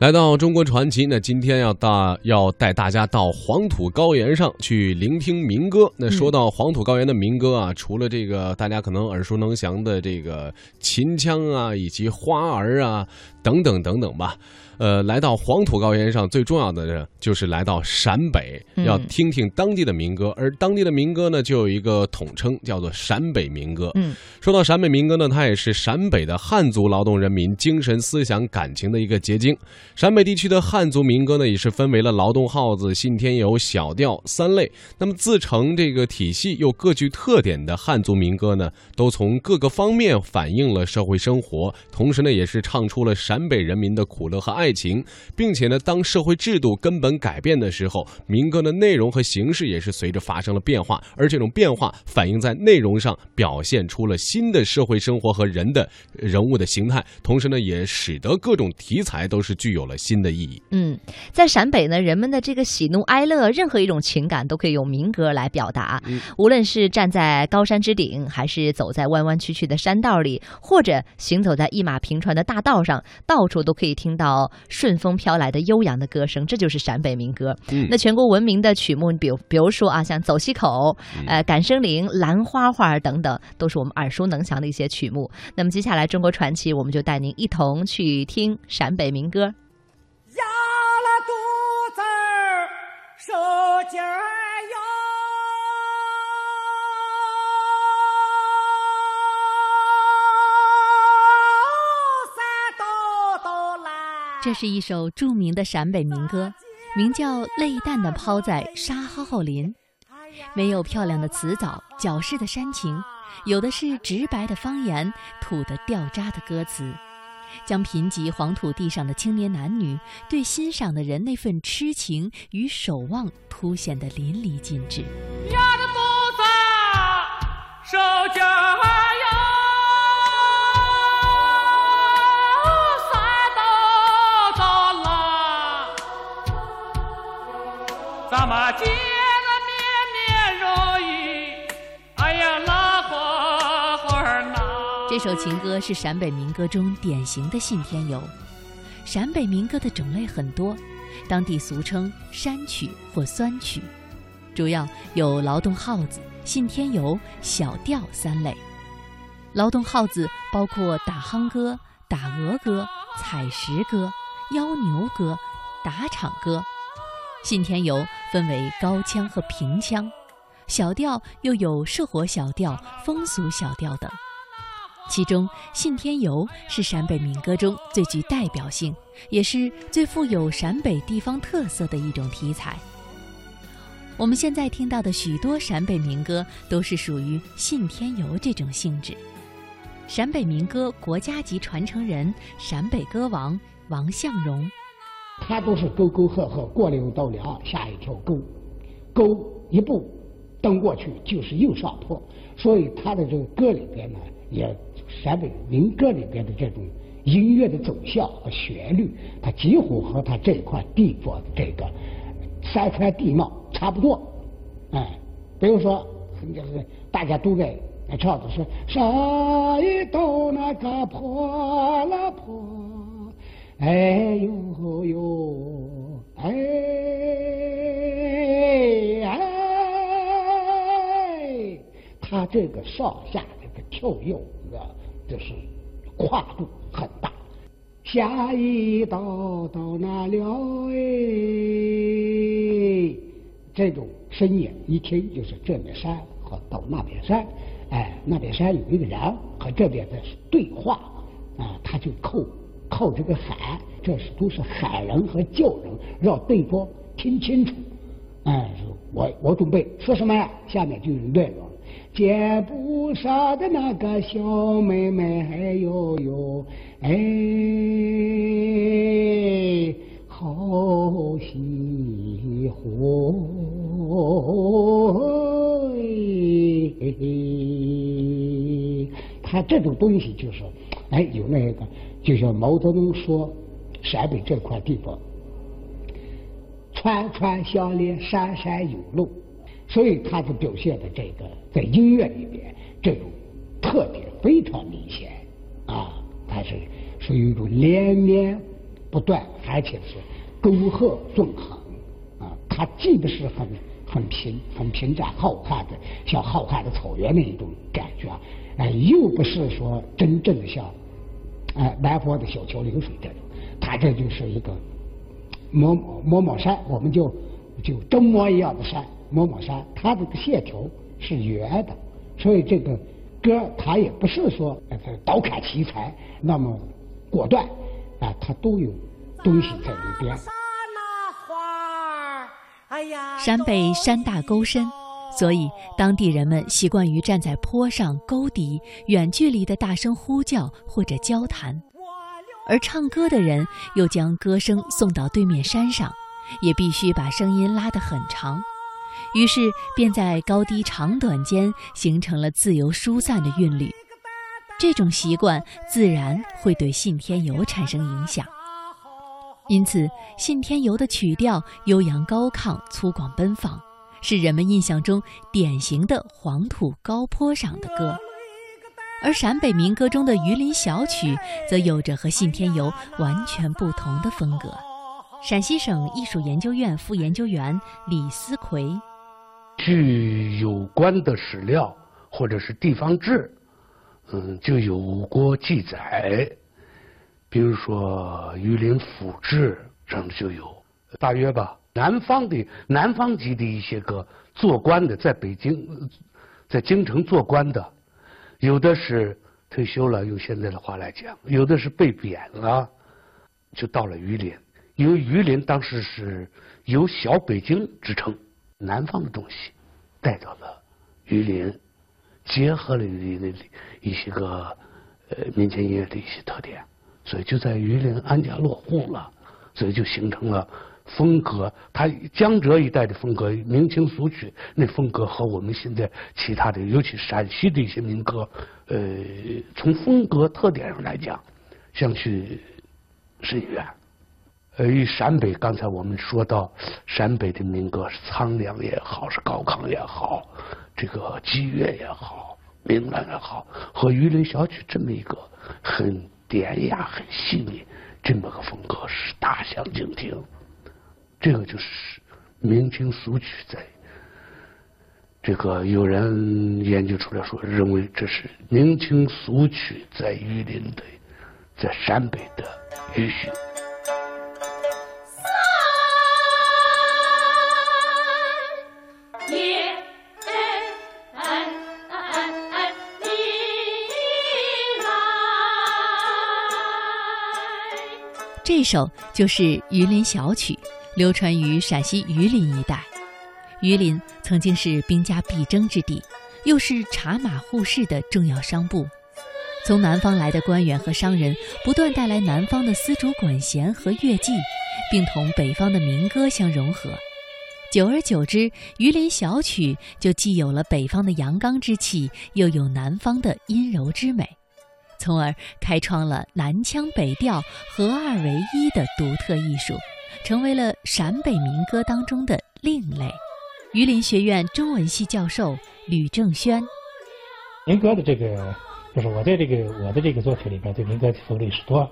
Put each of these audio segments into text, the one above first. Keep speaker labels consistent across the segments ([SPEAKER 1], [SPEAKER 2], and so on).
[SPEAKER 1] 来到中国传奇，那今天要大要带大家到黄土高原上去聆听民歌。那说到黄土高原的民歌啊，除了这个大家可能耳熟能详的这个秦腔啊，以及花儿啊等等等等吧。呃，来到黄土高原上，最重要的呢，就是来到陕北，要听听当地的民歌。而当地的民歌呢，就有一个统称，叫做陕北民歌。
[SPEAKER 2] 嗯，
[SPEAKER 1] 说到陕北民歌呢，它也是陕北的汉族劳动人民精神思想感情的一个结晶。陕北地区的汉族民歌呢，也是分为了劳动号子、信天游、小调三类。那么自成这个体系又各具特点的汉族民歌呢，都从各个方面反映了社会生活，同时呢，也是唱出了陕北人民的苦乐和爱。情，并且呢，当社会制度根本改变的时候，民歌的内容和形式也是随着发生了变化，而这种变化反映在内容上，表现出了新的社会生活和人的人物的形态，同时呢，也使得各种题材都是具有了新的意义。
[SPEAKER 2] 嗯，在陕北呢，人们的这个喜怒哀乐，任何一种情感都可以用民歌来表达。无论是站在高山之顶，还是走在弯弯曲曲的山道里，或者行走在一马平川的大道上，到处都可以听到。顺风飘来的悠扬的歌声，这就是陕北民歌。那全国闻名的曲目，比如比如说啊，像《走西口》、呃《赶生灵》、《兰花花》等等，都是我们耳熟能详的一些曲目。那么接下来中国传奇，我们就带您一同去听陕北民歌。
[SPEAKER 3] 压了肚子受劲儿。
[SPEAKER 4] 这是一首著名的陕北民歌，名叫《泪淡的抛在沙蒿蒿林》，没有漂亮的词藻、矫饰的煽情，有的是直白的方言、土的掉渣的歌词，将贫瘠黄土地上的青年男女对欣赏的人那份痴情与守望凸显得淋漓尽致。
[SPEAKER 3] 压着肚子受劲
[SPEAKER 4] 这首情歌是陕北民歌中典型的信天游。陕北民歌的种类很多，当地俗称山曲或酸曲，主要有劳动号子、信天游、小调三类。劳动号子包括打夯歌、打鹅歌、采石歌、邀牛歌、打场歌。信天游分为高腔和平腔，小调又有社火小调、风俗小调等。其中，信天游是陕北民歌中最具代表性，也是最富有陕北地方特色的一种题材。我们现在听到的许多陕北民歌都是属于信天游这种性质。陕北民歌国家级传承人，陕北歌王王向荣。
[SPEAKER 5] 他都是沟沟壑壑，过了道梁，下一条沟，沟一步登过去就是又上坡，所以他的这个歌里边呢，也陕北民歌里边的这种音乐的走向和旋律，它几乎和它这块地方的这个山川地貌差不多，哎，比如说就是大家都在唱的是上一道那个坡了坡。哎呦呦，哎哎，他这个上下这个跳跃啊，就是跨度很大。下一道到哪了？哎，这种声音一听就是这边山和到那边山，哎，那边山有一个人和这边的对话啊，他就扣。靠这个喊，这是都是喊人和叫人，让对方听清楚。哎，我我准备说什么呀？下面就有内容肩不上的那个小妹妹，哎呦呦，哎，好喜欢。他这种东西就是，哎，有那个。就像毛泽东说，陕北这块地方，川川相连，山山有路，所以他就表现的这个在音乐里边这种特点非常明显。啊，它是属于一种连绵不断，而且是沟壑纵横啊，它既不是很很平很平展浩瀚的像浩瀚的草原那一种感觉啊，哎，又不是说真正的像哎南方的小桥流水这种，它这就是一个某某某山，我们就就中模一样的山，某某山，它这个线条是圆的，所以这个歌它也不是说呃刀砍奇才那么果断啊，它都有东西在里边。
[SPEAKER 4] 山北山大沟深，所以当地人们习惯于站在坡上、沟底，远距离的大声呼叫或者交谈。而唱歌的人又将歌声送到对面山上，也必须把声音拉得很长，于是便在高低长短间形成了自由疏散的韵律。这种习惯自然会对信天游产生影响。因此，信天游的曲调悠扬高亢、粗犷奔放，是人们印象中典型的黄土高坡上的歌。而陕北民歌中的榆林小曲，则有着和信天游完全不同的风格。陕西省艺术研究院副研究员李思奎：
[SPEAKER 6] 据有关的史料或者是地方志，嗯，就有过记载。比如说《榆林府志》上面就有，大约吧。南方的南方籍的一些个做官的，在北京，在京城做官的，有的是退休了，用现在的话来讲，有的是被贬了，就到了榆林。因为榆林当时是由小北京之称，南方的东西带到了榆林，结合了一些个呃民间音乐的一些特点。所以就在榆林安家落户了，所以就形成了风格。他江浙一带的风格，明清俗曲那风格和我们现在其他的，尤其陕西的一些民歌，呃，从风格特点上来讲，相去甚远。呃，与陕北刚才我们说到，陕北的民歌是苍凉也好，是高亢也好，这个激越也好，明朗也好，和榆林小曲这么一个很。典雅很细腻，这么个风格是大相径庭。这个就是明清俗曲，在这个有人研究出来说，认为这是明清俗曲在榆林的，在陕北的余绪。
[SPEAKER 4] 这首就是《榆林小曲》，流传于陕西榆林一带。榆林曾经是兵家必争之地，又是茶马互市的重要商埠。从南方来的官员和商人不断带来南方的丝竹管弦和乐伎，并同北方的民歌相融合。久而久之，《榆林小曲》就既有了北方的阳刚之气，又有南方的阴柔之美。从而开创了南腔北调合二为一的独特艺术，成为了陕北民歌当中的另类。榆林学院中文系教授吕正轩：
[SPEAKER 7] 民歌的这个，就是我在这个我的这个作品里边，对民歌分类是多，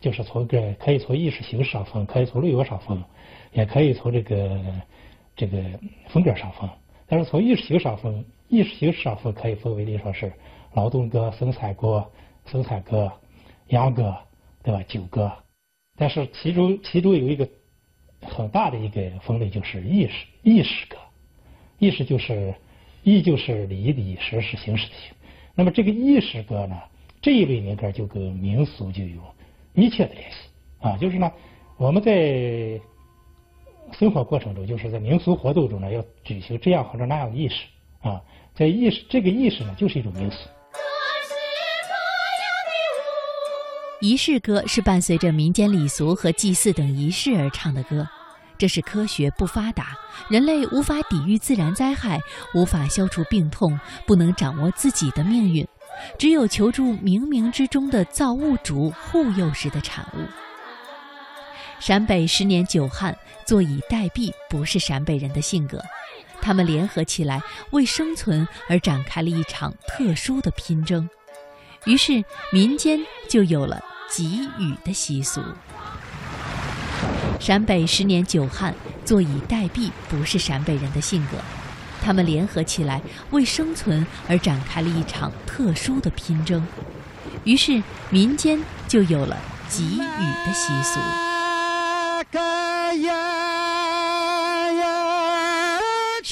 [SPEAKER 7] 就是从个可以从意识形式上分，可以从内容上分，也可以从这个这个风格上分。但是从意识形式上分，意识形式上分可以分为，例说是劳动歌、生产歌。生产歌、秧歌，对吧？酒歌，但是其中其中有一个很大的一个分类，就是意识意识歌。意识就是意就是礼仪的意，识是形式的形。那么这个意识歌呢，这一类民歌就跟民俗就有密切的联系啊。就是呢，我们在生活过程中，就是在民俗活动中呢，要举行这样或者那样的仪式啊。在意识这个意识呢，就是一种民俗。
[SPEAKER 4] 仪式歌是伴随着民间礼俗和祭祀等仪式而唱的歌，这是科学不发达，人类无法抵御自然灾害，无法消除病痛，不能掌握自己的命运，只有求助冥冥之中的造物主护佑时的产物。陕北十年久旱，坐以待毙不是陕北人的性格，他们联合起来为生存而展开了一场特殊的拼争，于是民间就有了。给予的习俗。陕北十年九旱，坐以待毙不是陕北人的性格，他们联合起来为生存而展开了一场特殊的拼争，于是民间就有了给予的习俗。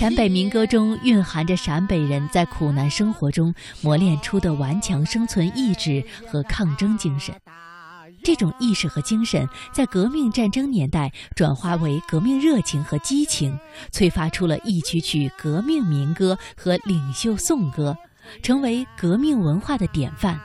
[SPEAKER 4] 陕北民歌中蕴含着陕北人在苦难生活中磨练出的顽强生存意志和抗争精神。这种意识和精神在革命战争年代转化为革命热情和激情，催发出了一曲曲革命民歌和领袖颂歌，成为革命文化的典范。